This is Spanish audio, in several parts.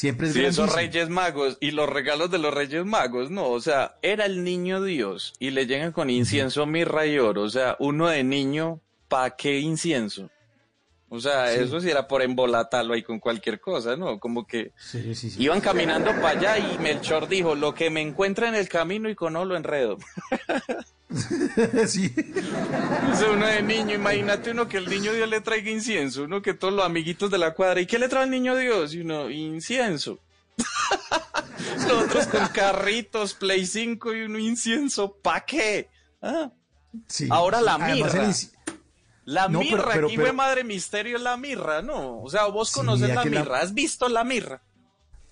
Siempre es Sí, esos. Reyes Magos y los regalos de los Reyes Magos, no, o sea, era el niño Dios y le llegan con incienso, mirra y oro, o sea, uno de niño, ¿pa' qué incienso? O sea, Sí. eso sí era por embolatarlo ahí con cualquier cosa, ¿no? Como que Sí, sí, sí. iban caminando para allá y Melchor dijo, lo que me encuentre en el camino y con lo enredo. sí. Uno de niño, imagínate uno que el niño Dios le traiga incienso, uno que todos los amiguitos de la cuadra, ¿y qué le trae el niño Dios? Y uno, incienso. los otros con carritos, Play 5 y uno incienso, ¿pa' qué? Ah. Ahora la inci- La No, mirra, pero- aquí pero- fue madre misterio la mirra, ¿no? O sea, vos conoces la mirra, ¿has visto la mirra?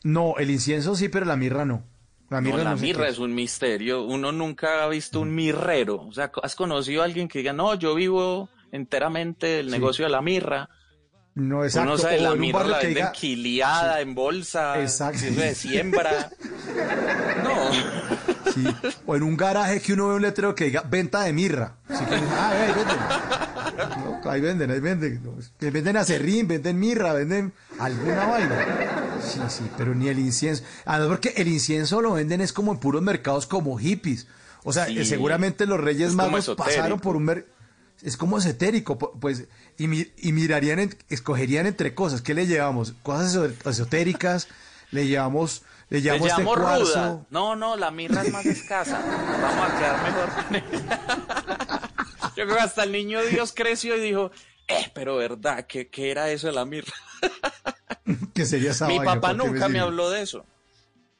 No, el incienso sí, pero la mirra no. La mirra no, no, sé mirra es un misterio. Uno nunca ha visto un mirrero. O sea, ¿has conocido a alguien que diga, no, yo vivo enteramente el Sí. negocio de la mirra? No, exacto. Uno sabe, la mirra la venden diga... quiliada, en bolsa, Exacto. de siembra. no. Sí, O en un garaje que uno ve un letrero que diga venta de mirra. Así que, ah, venden. No, ahí venden, ahí venden. Que venden acerrín, venden mirra, venden alguna vaina. Sí, sí, pero ni el incienso. Además, porque el incienso lo venden es como en puros mercados como hippies. O sea, Sí. seguramente los Reyes Magos pasaron por un mer- es como esotérico, pu- pues, y, mi- y mirarían, en- escogerían entre cosas. ¿Qué le llevamos? Cosas eso- esotéricas, le llevamos, le Le llevamos este llamo cuarzo. ruda. No, no, la mirra es más escasa. Vamos a quedar mejor con ella. Yo creo que hasta el niño Dios creció y dijo, eh, pero verdad, ¿qué, qué era eso de la mirra? que sería esa Mi vaina, papá ¿para qué nunca me habló de eso.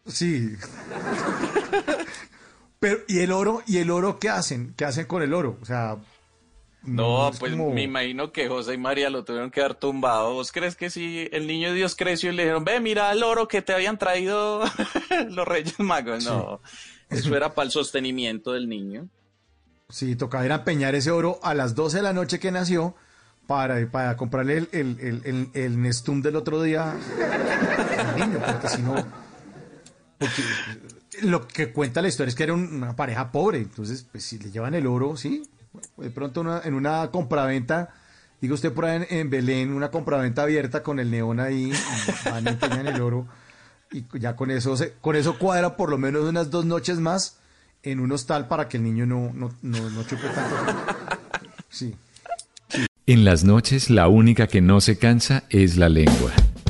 Sí. Pero, ¿y el oro? ¿Y el oro qué hacen? ¿Qué hacen con el oro? O sea. No, es pues como- me imagino que José y María lo tuvieron que dar tumbado. ¿Vos crees que si el niño Dios creció y le dijeron, ve, mira el oro que te habían traído los Reyes Magos? No, eso era para el sostenimiento del niño. Sí, tocaba ir a empeñar ese oro a las 12 de la noche que nació para, para comprarle el, el, el, el, Nestum del otro día al niño, porque si no. Porque lo que cuenta la historia es que era un- una pareja pobre, entonces, pues si le llevan el oro, sí. De pronto una- en una compraventa, diga usted por ahí en, Belén, una compraventa abierta con el neón ahí, van y empeñan el oro, y ya con eso, con eso cuadra por lo menos unas dos noches más en un hostal para que el niño no, no, no, no chupe tanto. Sí. En las noches la única que no se cansa es la lengua.